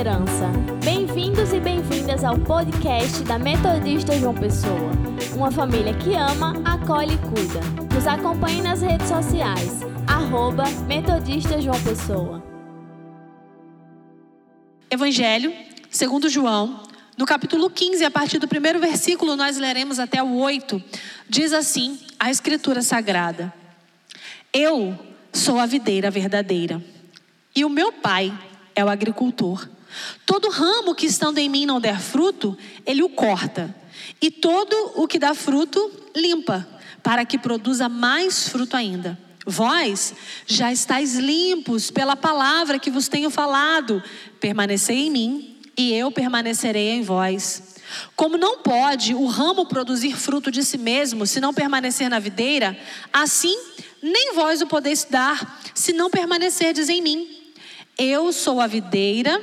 esperança. Bem-vindos e bem-vindas ao podcast da Metodista João Pessoa. Uma família que ama, acolhe e cuida. Nos acompanhe nas redes sociais. Arroba Metodista João Pessoa. Evangelho, segundo João, no capítulo 15, a partir do primeiro versículo, nós leremos até o 8. Diz assim a Escritura Sagrada: Eu sou a videira verdadeira, e o meu pai é o agricultor. Todo ramo que estando em mim não der fruto, ele o corta, e todo o que dá fruto, limpa, para que produza mais fruto ainda. Vós já estáis limpos pela palavra que vos tenho falado. Permanecei em mim e eu permanecerei em vós. Como não pode o ramo produzir fruto de si mesmo se não permanecer na videira, assim nem vós o podeis dar se não permanecerdes em mim. Eu sou a videira,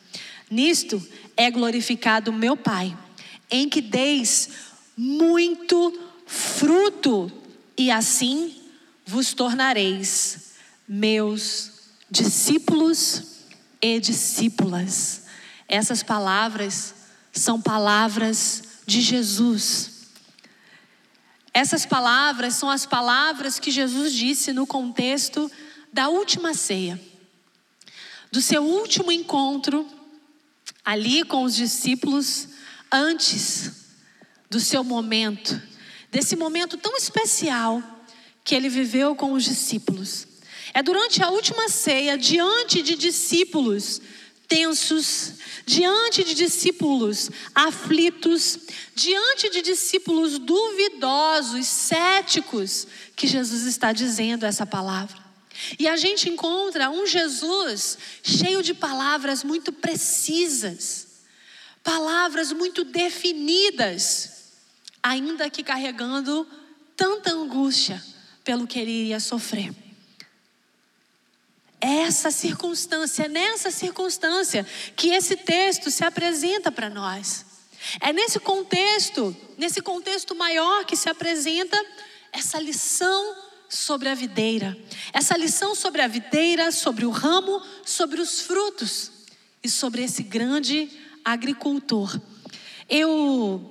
Nisto é glorificado meu Pai, em que deis muito fruto, e assim vos tornareis meus discípulos e discípulas. Essas palavras são palavras de Jesus. Essas palavras são as palavras que Jesus disse no contexto da última ceia, do seu último encontro ali com os discípulos, antes do seu momento, desse momento tão especial que ele viveu com os discípulos. É durante a última ceia, diante de discípulos tensos, diante de discípulos aflitos, diante de discípulos duvidosos, céticos, que Jesus está dizendo essa palavra. E a gente encontra um Jesus cheio de palavras muito precisas, palavras muito definidas, ainda que carregando tanta angústia pelo que ele iria sofrer. Essa circunstância, nessa circunstância que esse texto se apresenta para nós. É nesse contexto, nesse contexto maior que se apresenta essa lição sobre a videira. Essa lição sobre a videira, sobre o ramo, sobre os frutos e sobre esse grande agricultor. Eu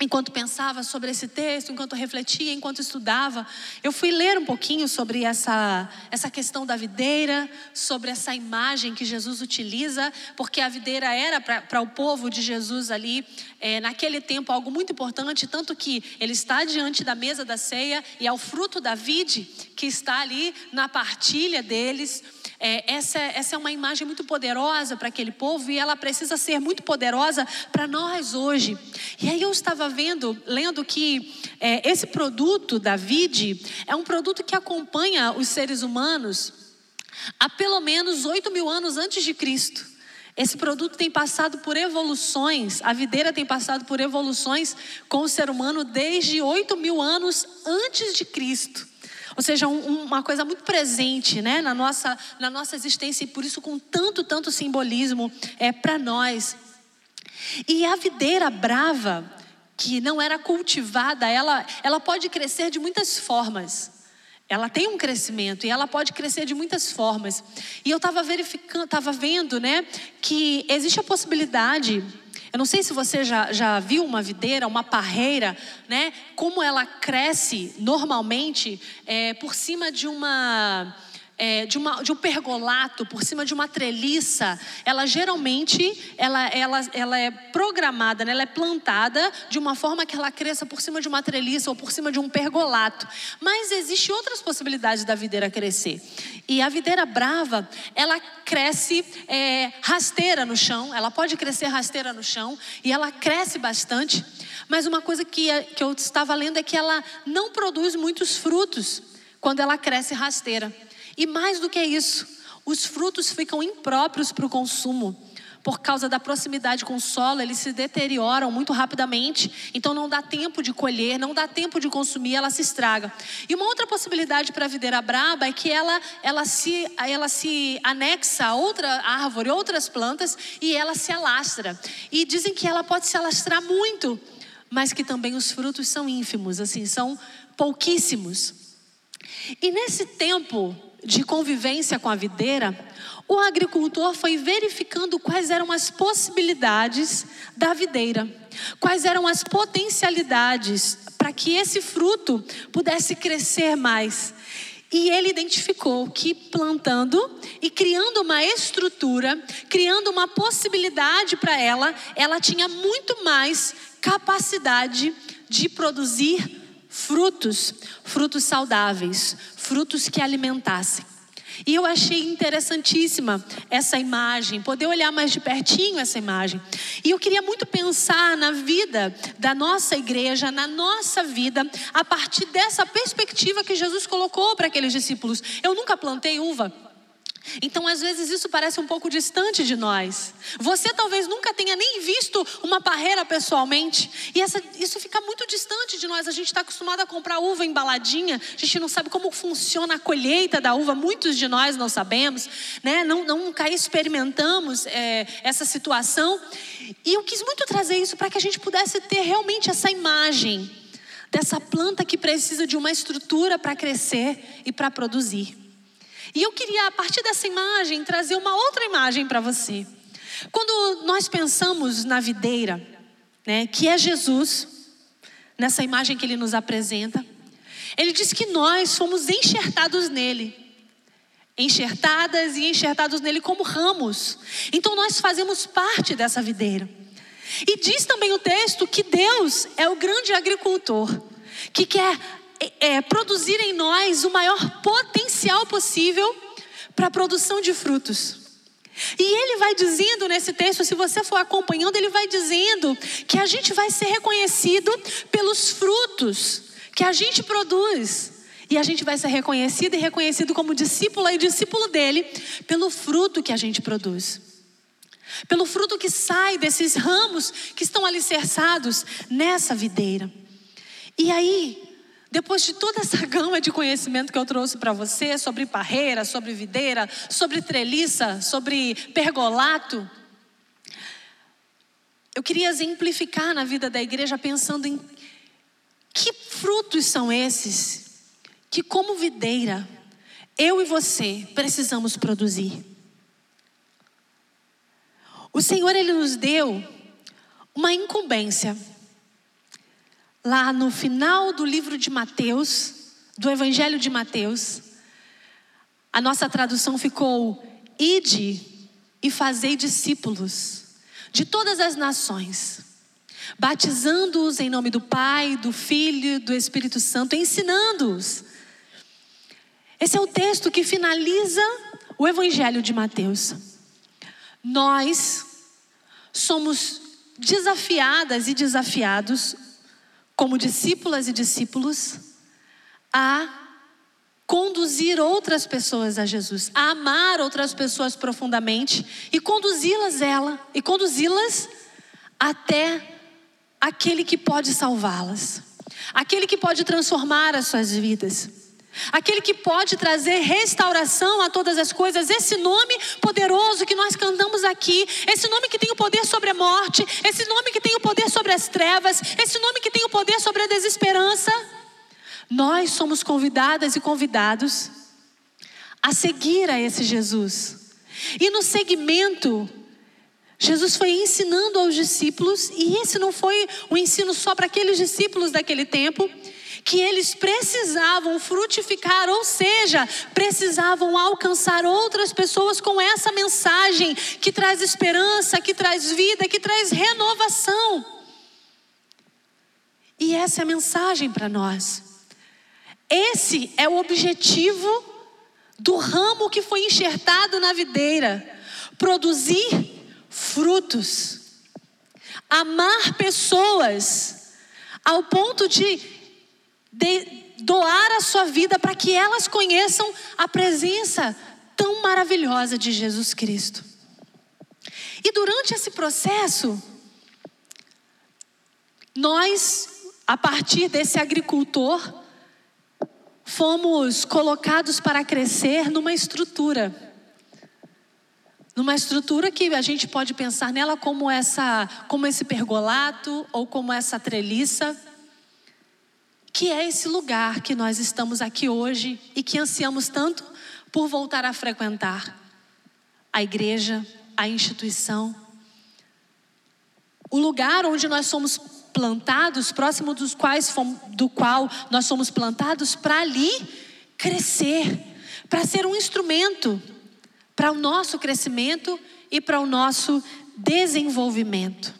enquanto pensava sobre esse texto, enquanto refletia, enquanto estudava, eu fui ler um pouquinho sobre essa, essa questão da videira, sobre essa imagem que Jesus utiliza, porque a videira era para o povo de Jesus ali, é, naquele tempo, algo muito importante, tanto que ele está diante da mesa da ceia e é o fruto da vide que está ali na partilha deles. É, essa, essa é uma imagem muito poderosa para aquele povo e ela precisa ser muito poderosa para nós hoje. E aí eu estava vendo, lendo que é, esse produto da vide é um produto que acompanha os seres humanos há pelo menos 8 mil anos antes de Cristo. Esse produto tem passado por evoluções, a videira tem passado por evoluções com o ser humano desde 8 mil anos antes de Cristo. Ou seja, um, uma coisa muito presente né, na, nossa, na nossa existência e por isso com tanto, tanto simbolismo é, para nós. E a videira brava, que não era cultivada, ela, ela pode crescer de muitas formas. Ela tem um crescimento e ela pode crescer de muitas formas. E eu estava verificando, estava vendo, né, que existe a possibilidade eu não sei se você já, já viu uma videira, uma parreira, né? Como ela cresce normalmente é, por cima de uma é, de, uma, de um pergolato por cima de uma treliça, ela geralmente ela, ela, ela é programada, né? ela é plantada de uma forma que ela cresça por cima de uma treliça ou por cima de um pergolato. Mas existem outras possibilidades da videira crescer. E a videira brava, ela cresce é, rasteira no chão, ela pode crescer rasteira no chão e ela cresce bastante. Mas uma coisa que, que eu estava lendo é que ela não produz muitos frutos quando ela cresce rasteira. E mais do que isso, os frutos ficam impróprios para o consumo, por causa da proximidade com o solo, eles se deterioram muito rapidamente, então não dá tempo de colher, não dá tempo de consumir, ela se estraga. E uma outra possibilidade para a videira braba é que ela, ela, se, ela se anexa a outra árvore, outras plantas, e ela se alastra. E dizem que ela pode se alastrar muito, mas que também os frutos são ínfimos, assim, são pouquíssimos. E nesse tempo de convivência com a videira, o agricultor foi verificando quais eram as possibilidades da videira, quais eram as potencialidades para que esse fruto pudesse crescer mais. E ele identificou que plantando e criando uma estrutura, criando uma possibilidade para ela, ela tinha muito mais capacidade de produzir frutos, frutos saudáveis, frutos que alimentassem. E eu achei interessantíssima essa imagem, poder olhar mais de pertinho essa imagem. E eu queria muito pensar na vida da nossa igreja, na nossa vida, a partir dessa perspectiva que Jesus colocou para aqueles discípulos. Eu nunca plantei uva. Então, às vezes, isso parece um pouco distante de nós. Você talvez nunca tenha nem visto uma parreira pessoalmente. E essa, isso fica muito distante de nós. A gente está acostumado a comprar uva embaladinha. A gente não sabe como funciona a colheita da uva. Muitos de nós não sabemos. Né? Não, nunca experimentamos é, essa situação. E eu quis muito trazer isso para que a gente pudesse ter realmente essa imagem dessa planta que precisa de uma estrutura para crescer e para produzir. E eu queria, a partir dessa imagem, trazer uma outra imagem para você. Quando nós pensamos na videira, né, que é Jesus, nessa imagem que ele nos apresenta, ele diz que nós fomos enxertados nele. Enxertadas e enxertados nele como ramos. Então nós fazemos parte dessa videira. E diz também o texto que Deus é o grande agricultor, que quer é, produzir em nós o maior potencial possível para a produção de frutos. E ele vai dizendo nesse texto, se você for acompanhando, ele vai dizendo que a gente vai ser reconhecido pelos frutos que a gente produz. E a gente vai ser reconhecido e reconhecido como discípulo e discípulo dele pelo fruto que a gente produz. Pelo fruto que sai desses ramos que estão alicerçados nessa videira. E aí, depois de toda essa gama de conhecimento que eu trouxe para você sobre parreira, sobre videira, sobre treliça, sobre pergolato, eu queria exemplificar na vida da igreja pensando em que frutos são esses que, como videira, eu e você precisamos produzir. O Senhor, Ele nos deu uma incumbência lá no final do livro de Mateus, do Evangelho de Mateus, a nossa tradução ficou: Ide e fazei discípulos de todas as nações, batizando-os em nome do Pai, do Filho e do Espírito Santo, ensinando-os. Esse é o texto que finaliza o Evangelho de Mateus. Nós somos desafiadas e desafiados como discípulas e discípulos, a conduzir outras pessoas a Jesus, a amar outras pessoas profundamente e conduzi-las ela e conduzi-las até aquele que pode salvá-las, aquele que pode transformar as suas vidas. Aquele que pode trazer restauração a todas as coisas, esse nome poderoso que nós cantamos aqui, esse nome que tem o poder sobre a morte, esse nome que tem o poder sobre as trevas, esse nome que tem o poder sobre a desesperança. Nós somos convidadas e convidados a seguir a esse Jesus. E no segmento, Jesus foi ensinando aos discípulos, e esse não foi um ensino só para aqueles discípulos daquele tempo, que eles precisavam frutificar, ou seja, precisavam alcançar outras pessoas com essa mensagem que traz esperança, que traz vida, que traz renovação. E essa é a mensagem para nós. Esse é o objetivo do ramo que foi enxertado na videira: produzir frutos, amar pessoas, ao ponto de doar a sua vida para que elas conheçam a presença tão maravilhosa de Jesus Cristo. E durante esse processo, nós, a partir desse agricultor, fomos colocados para crescer numa estrutura. Numa estrutura que a gente pode pensar nela como essa, como esse pergolato ou como essa treliça, que é esse lugar que nós estamos aqui hoje e que ansiamos tanto por voltar a frequentar a igreja, a instituição, o lugar onde nós somos plantados, próximo dos quais do qual nós somos plantados para ali crescer, para ser um instrumento para o nosso crescimento e para o nosso desenvolvimento.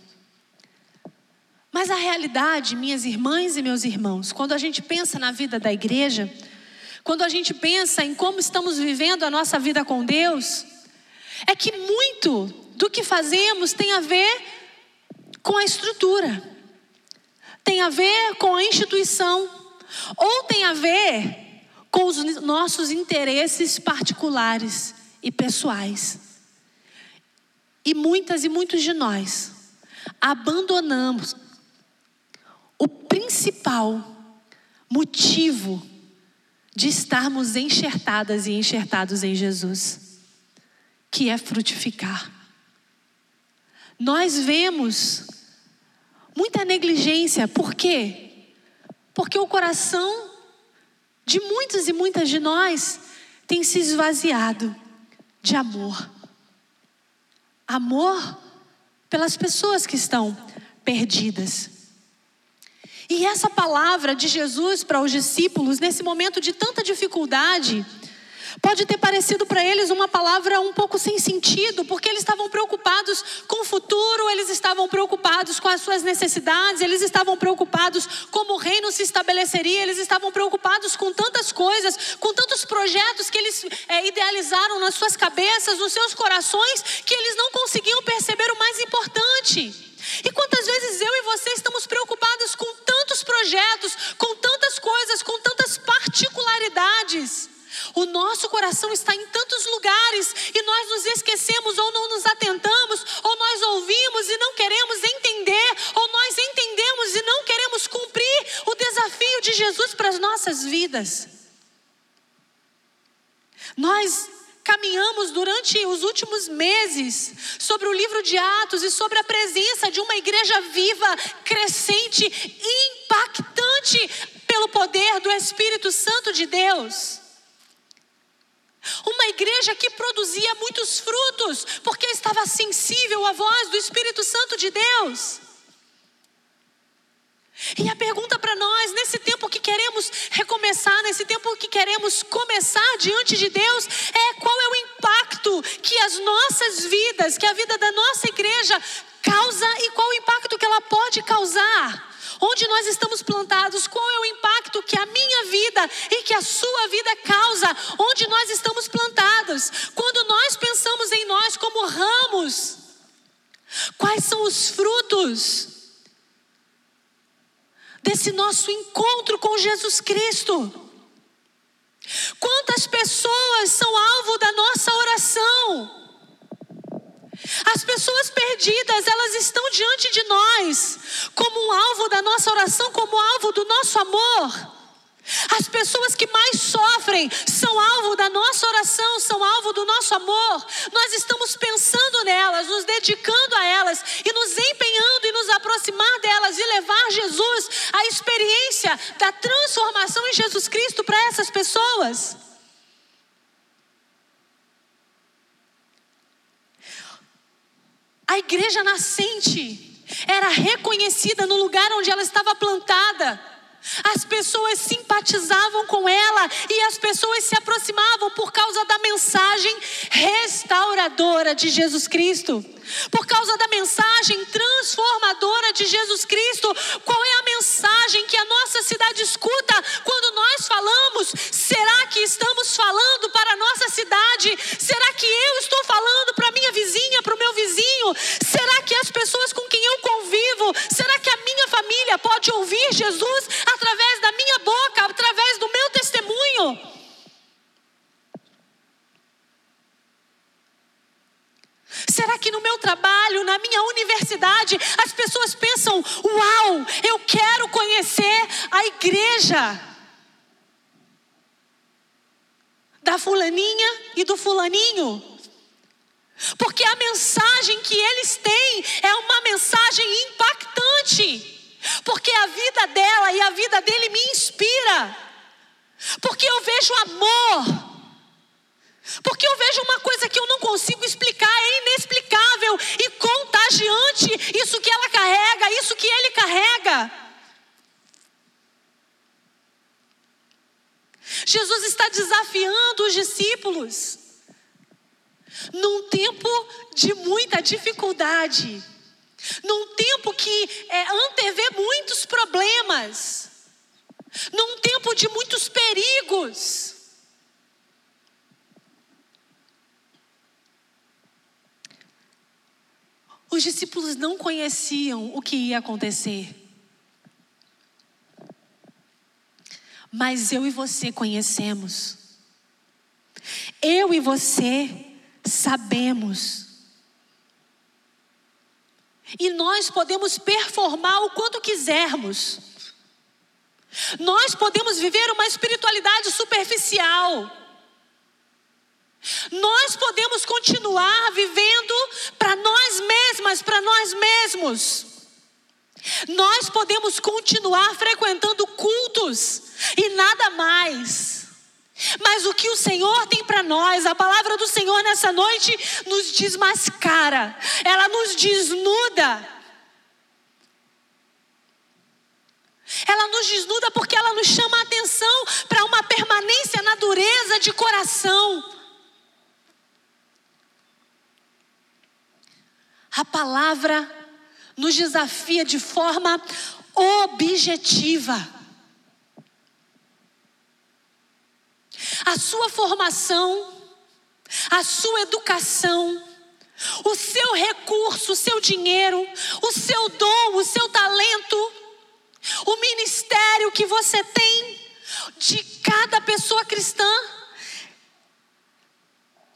Mas a realidade, minhas irmãs e meus irmãos, quando a gente pensa na vida da igreja, quando a gente pensa em como estamos vivendo a nossa vida com Deus, é que muito do que fazemos tem a ver com a estrutura, tem a ver com a instituição, ou tem a ver com os nossos interesses particulares e pessoais. E muitas e muitos de nós abandonamos o principal motivo de estarmos enxertadas e enxertados em Jesus, que é frutificar. Nós vemos muita negligência, por quê? Porque o coração de muitos e muitas de nós tem se esvaziado de amor. Amor pelas pessoas que estão perdidas. E essa palavra de Jesus para os discípulos, nesse momento de tanta dificuldade, Pode ter parecido para eles uma palavra um pouco sem sentido, porque eles estavam preocupados com o futuro, eles estavam preocupados com as suas necessidades, eles estavam preocupados como o reino se estabeleceria, eles estavam preocupados com tantas coisas, com tantos projetos que eles é, idealizaram nas suas cabeças, nos seus corações, que eles não conseguiam perceber o mais importante. E quantas vezes eu e você estamos preocupados com tantos projetos, com tantas coisas, com tantas particularidades o nosso coração está em tantos lugares e nós nos esquecemos ou não nos atentamos, ou nós ouvimos e não queremos entender, ou nós entendemos e não queremos cumprir o desafio de Jesus para as nossas vidas. Nós caminhamos durante os últimos meses sobre o livro de Atos e sobre a presença de uma igreja viva, crescente, impactante pelo poder do Espírito Santo de Deus. Uma igreja que produzia muitos frutos, porque estava sensível à voz do Espírito Santo de Deus. E a pergunta para nós, nesse tempo que queremos recomeçar, nesse tempo que queremos começar diante de Deus, é qual é o impacto que as nossas vidas, que a vida da nossa igreja causa e qual o impacto que ela pode causar onde nós estamos plantados, qual é o impacto que a minha vida e que a sua vida causa, onde nós estamos plantados. Quando nós pensamos em nós como ramos, quais são os frutos desse nosso encontro com Jesus Cristo? Quantas pessoas são alvo da nossa oração? As pessoas perdidas, elas estão diante de nós, como um alvo da nossa oração, como alvo do nosso amor. As pessoas que mais sofrem são alvo da nossa oração, são alvo do nosso amor. Nós estamos pensando nelas, nos dedicando a elas e nos empenhando em nos aproximar delas e levar Jesus, a experiência da transformação em Jesus Cristo para essas pessoas. A igreja nascente era reconhecida no lugar onde ela estava plantada. As pessoas simpatizavam com ela e as pessoas se aproximavam por causa da mensagem restauradora de Jesus Cristo. Por causa da mensagem transformadora de Jesus Cristo. Qual é a mensagem que a nossa cidade escuta quando nós falamos? Será que estamos falando para a nossa cidade? Será que eu estou falando para minha vizinha, para o meu vizinho? Será que as pessoas com quem eu convivo, será que a minha família pode ouvir Jesus através da minha boca, através do meu testemunho? Será que no meu trabalho, na minha universidade, as pessoas pensam: uau, eu quero conhecer a igreja da fulaninha e do fulaninho. Porque a mensagem que eles têm é uma mensagem impactante. Porque a vida dela e a vida dele me inspira. Porque eu vejo amor. Porque eu vejo uma coisa que eu não consigo explicar, é inexplicável e contagiante isso que ela carrega, isso que ele carrega. Jesus está desafiando os discípulos num tempo de muita dificuldade, num tempo que é, antevê muitos problemas, num tempo de muitos perigos. Os discípulos não conheciam o que ia acontecer. Mas eu e você conhecemos. Eu e você sabemos. E nós podemos performar o quanto quisermos. Nós podemos viver uma espiritualidade superficial. Nós podemos continuar vivendo para nós mesmas, para nós mesmos. Nós podemos continuar frequentando cultos e nada mais. Mas o que o Senhor tem para nós, a palavra do Senhor nessa noite nos desmascara, ela nos desnuda. Ela nos desnuda porque ela nos chama a atenção para uma permanência na dureza de coração. A palavra nos desafia de forma objetiva. A sua formação, a sua educação, o seu recurso, o seu dinheiro, o seu dom, o seu talento, o ministério que você tem de cada pessoa cristã.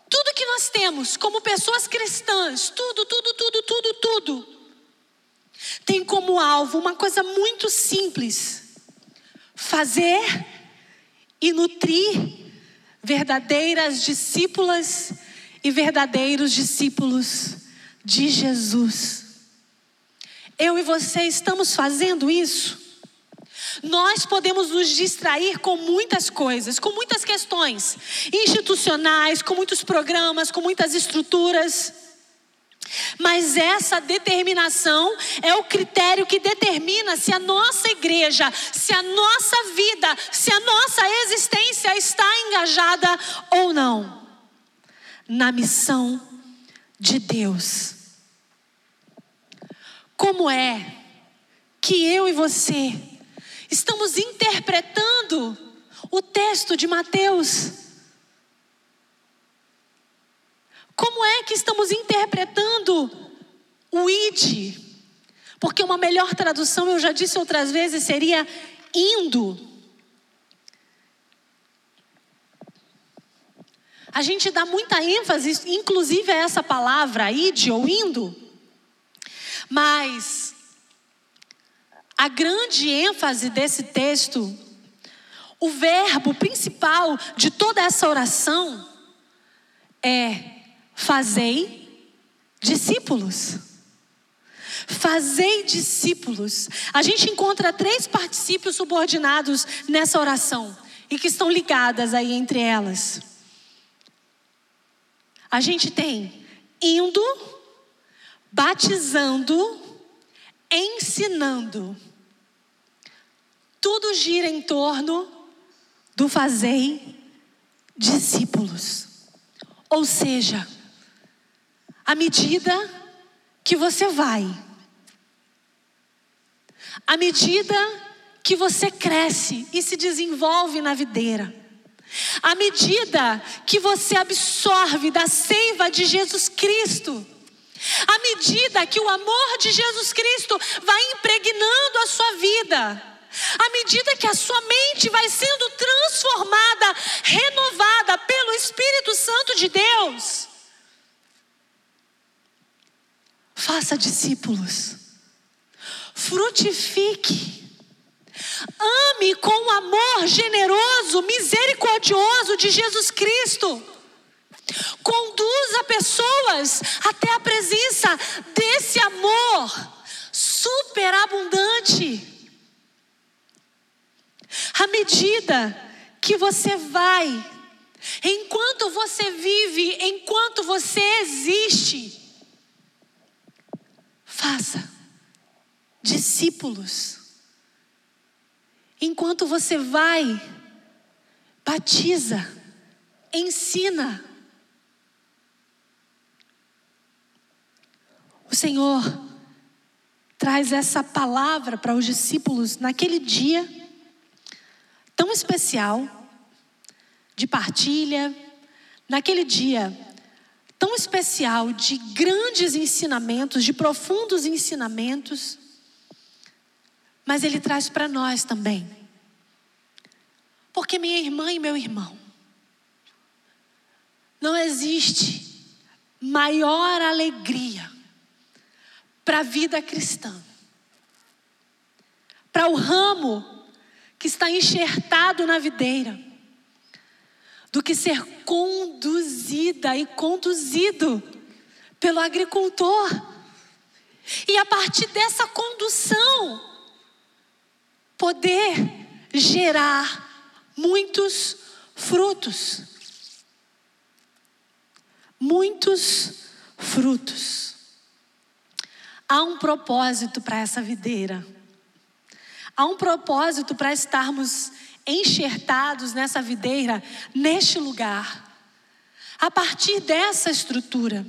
Tudo que nós temos como pessoas cristãs, tudo, tudo, tudo, tudo, tudo, tem como alvo uma coisa muito simples: fazer e nutrir verdadeiras discípulas e verdadeiros discípulos de Jesus. Eu e você estamos fazendo isso? Nós podemos nos distrair com muitas coisas, com muitas questões institucionais, com muitos programas, com muitas estruturas. Mas essa determinação é o critério que determina se a nossa igreja, se a nossa vida, se a nossa existência está engajada ou não na missão de Deus. Como é que eu e você estamos interpretando o texto de Mateus Como é que estamos interpretando o id? Porque uma melhor tradução, eu já disse outras vezes, seria indo. A gente dá muita ênfase, inclusive, a essa palavra, id ou indo. Mas a grande ênfase desse texto, o verbo principal de toda essa oração é Fazei discípulos. Fazei discípulos. A gente encontra três particípios subordinados nessa oração e que estão ligadas aí entre elas. A gente tem indo, batizando, ensinando. Tudo gira em torno do fazei discípulos. Ou seja, à medida que você vai, à medida que você cresce e se desenvolve na videira, à medida que você absorve da seiva de Jesus Cristo, à medida que o amor de Jesus Cristo vai impregnando a sua vida, à medida que a sua mente vai sendo transformada, renovada pelo Espírito Santo de Deus, faça discípulos, frutifique, ame com o amor generoso, misericordioso de Jesus Cristo. Conduza pessoas até a presença desse amor superabundante. À medida que você vai, enquanto você vive, enquanto você existe, faça discípulos. Enquanto você vai, batiza, ensina. O Senhor traz essa palavra para os discípulos naquele dia tão especial de partilha, naquele dia tão especial de grandes ensinamentos, de profundos ensinamentos, mas ele traz para nós também. Porque minha irmã e meu irmão, não existe maior alegria para a vida cristã, para o ramo que está enxertado na videira, do que ser conduzida e conduzido pelo agricultor. E a partir dessa condução, poder gerar muitos frutos. Muitos frutos. Há um propósito para essa videira. Há um propósito para estarmos enxertados nessa videira, neste lugar. A partir dessa estrutura.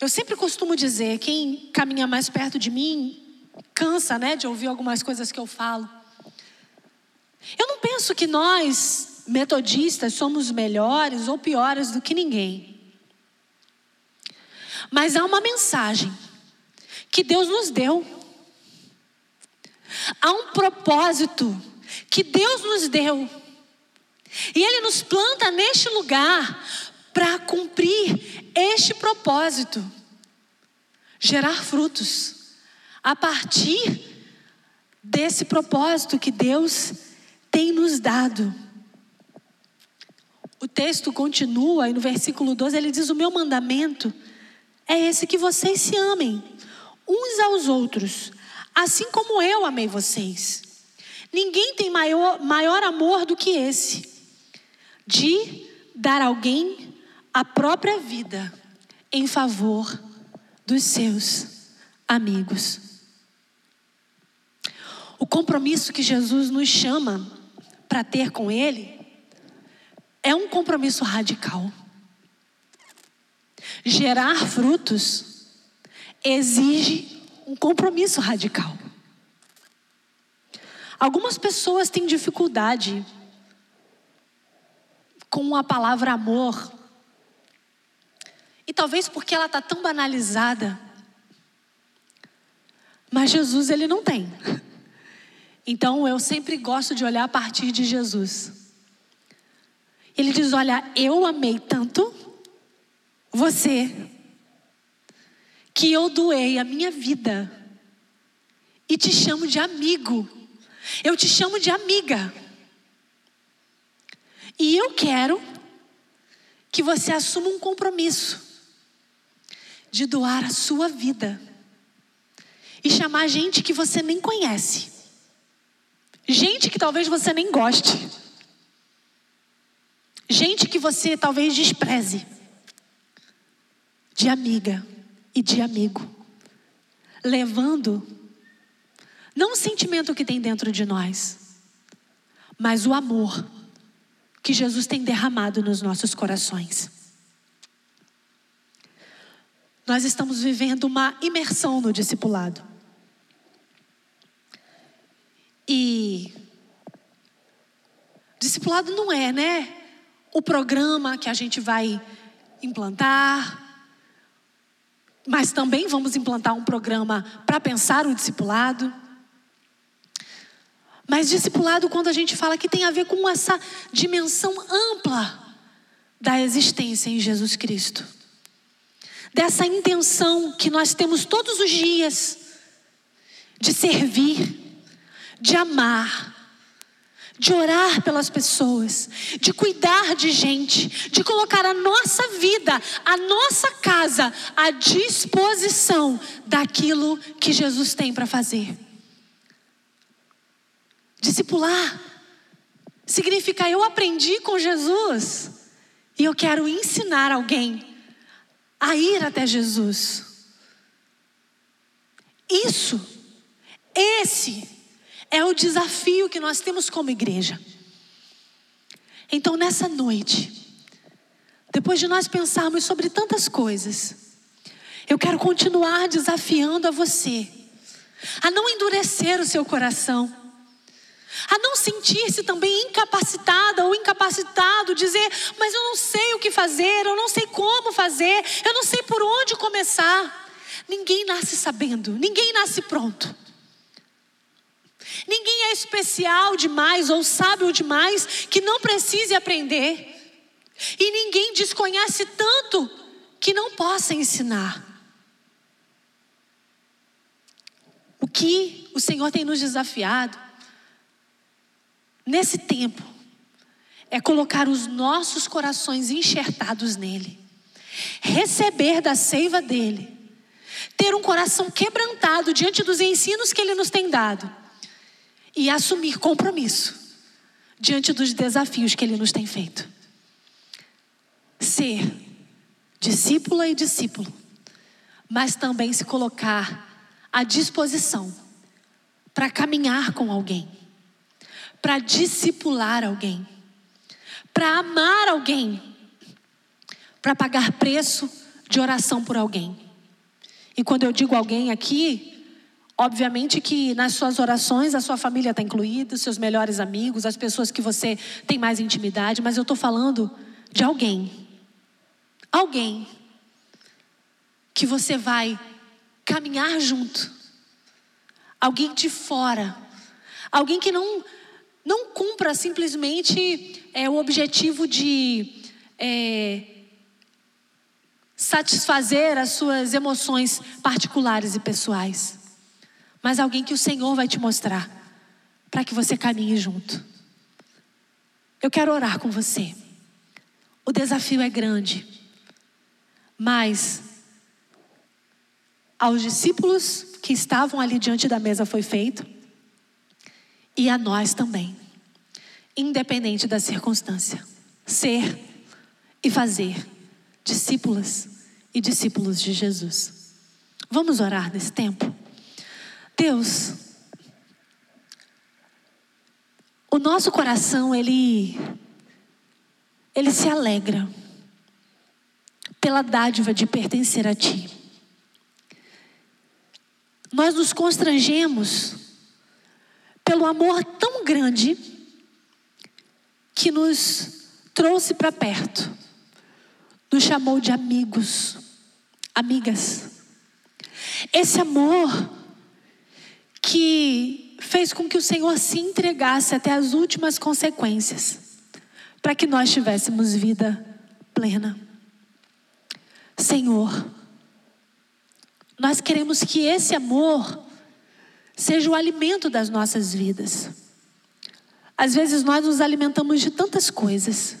Eu sempre costumo dizer, quem caminha mais perto de mim cansa, né, de ouvir algumas coisas que eu falo. Eu não penso que nós, metodistas, somos melhores ou piores do que ninguém. Mas há uma mensagem que Deus nos deu. Há um propósito que Deus nos deu. E Ele nos planta neste lugar para cumprir este propósito gerar frutos a partir desse propósito que Deus tem nos dado. O texto continua e no versículo 12 ele diz: O meu mandamento é esse que vocês se amem uns aos outros, assim como eu amei vocês. Ninguém tem maior, maior amor do que esse, de dar alguém a própria vida em favor dos seus amigos. O compromisso que Jesus nos chama para ter com Ele é um compromisso radical. Gerar frutos exige um compromisso radical. Algumas pessoas têm dificuldade com a palavra amor. E talvez porque ela está tão banalizada. Mas Jesus, ele não tem. Então eu sempre gosto de olhar a partir de Jesus. Ele diz: Olha, eu amei tanto você, que eu doei a minha vida e te chamo de amigo, eu te chamo de amiga. E eu quero que você assuma um compromisso de doar a sua vida e chamar gente que você nem conhece, gente que talvez você nem goste, gente que você talvez despreze de amiga e de amigo, levando não o sentimento que tem dentro de nós, mas o amor que Jesus tem derramado nos nossos corações. Nós estamos vivendo uma imersão no discipulado. E discipulado não é, né? O programa que a gente vai implantar, mas também vamos implantar um programa para pensar o discipulado. Mas discipulado, quando a gente fala que tem a ver com essa dimensão ampla da existência em Jesus Cristo, dessa intenção que nós temos todos os dias de servir, de amar, de orar pelas pessoas, de cuidar de gente, de colocar a nossa vida, a nossa casa à disposição daquilo que Jesus tem para fazer. Discipular significa eu aprendi com Jesus e eu quero ensinar alguém a ir até Jesus. Isso, esse é o desafio que nós temos como igreja. Então, nessa noite, depois de nós pensarmos sobre tantas coisas, eu quero continuar desafiando a você a não endurecer o seu coração, a não sentir-se também incapacitada ou incapacitado, dizer, mas eu não sei o que fazer, eu não sei como fazer, eu não sei por onde começar. Ninguém nasce sabendo, ninguém nasce pronto. Ninguém é especial demais ou sábio demais que não precise aprender. E ninguém desconhece tanto que não possa ensinar. O que o Senhor tem nos desafiado nesse tempo é colocar os nossos corações enxertados nele, receber da seiva dele, ter um coração quebrantado diante dos ensinos que ele nos tem dado e assumir compromisso diante dos desafios que Ele nos tem feito. Ser discípula e discípulo, mas também se colocar à disposição para caminhar com alguém, para discipular alguém, para amar alguém, para pagar preço de oração por alguém. E quando eu digo alguém aqui, Obviamente que nas suas orações a sua família está incluída, seus melhores amigos, as pessoas que você tem mais intimidade, mas eu estou falando de alguém. Alguém que você vai caminhar junto. Alguém de fora. Alguém que não, não cumpra simplesmente é, o objetivo de é, satisfazer as suas emoções particulares e pessoais mas alguém que o Senhor vai te mostrar, para que você caminhe junto. Eu quero orar com você. O desafio é grande, mas aos discípulos que estavam ali diante da mesa foi feito, e a nós também, independente da circunstância, ser e fazer discípulas e discípulos de Jesus. Vamos orar nesse tempo? Deus, o nosso coração, ele, ele se alegra pela dádiva de pertencer a Ti. Nós nos constrangemos pelo amor tão grande que nos trouxe para perto, nos chamou de amigos, amigas. Esse amor que fez com que o Senhor se entregasse até as últimas consequências, para que nós tivéssemos vida plena. Senhor, nós queremos que esse amor seja o alimento das nossas vidas. Às vezes nós nos alimentamos de tantas coisas.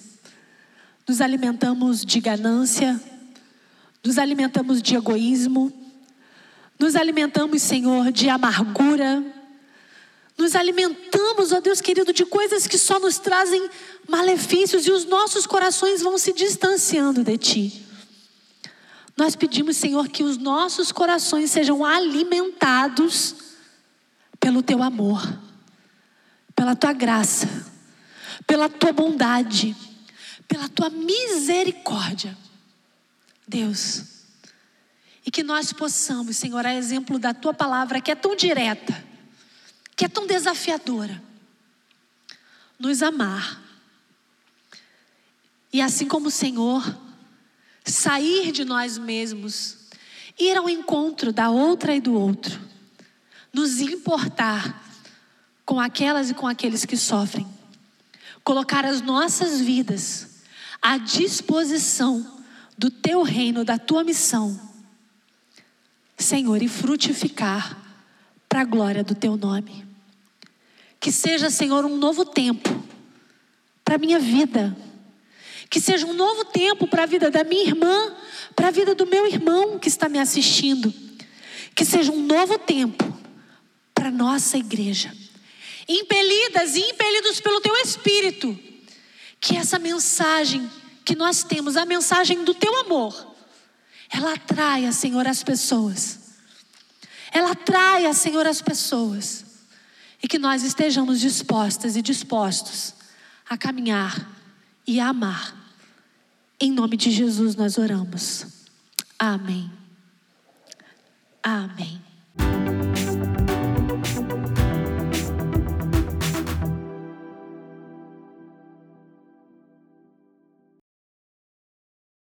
Nos alimentamos de ganância, nos alimentamos de egoísmo, nos alimentamos, Senhor, de amargura. Nos alimentamos, ó Deus querido, de coisas que só nos trazem malefícios e os nossos corações vão se distanciando de Ti. Nós pedimos, Senhor, que os nossos corações sejam alimentados pelo Teu amor, pela Tua graça, pela Tua bondade, pela Tua misericórdia. Deus, e que nós possamos, Senhor, a exemplo da tua palavra, que é tão direta, que é tão desafiadora, nos amar. E assim como o Senhor, sair de nós mesmos, ir ao encontro da outra e do outro, nos importar com aquelas e com aqueles que sofrem, colocar as nossas vidas à disposição do teu reino, da tua missão, Senhor, e frutificar para a glória do teu nome. Que seja, Senhor, um novo tempo para a minha vida. Que seja um novo tempo para a vida da minha irmã, para a vida do meu irmão que está me assistindo. Que seja um novo tempo a nossa igreja. Impelidas e impelidos pelo teu espírito. Que essa mensagem que nós temos, a mensagem do teu amor, ela atraia, Senhor, as pessoas. Ela atraia, Senhor, as pessoas. E que nós estejamos dispostas e dispostos a caminhar e a amar. Em nome de Jesus nós oramos. Amém. Amém.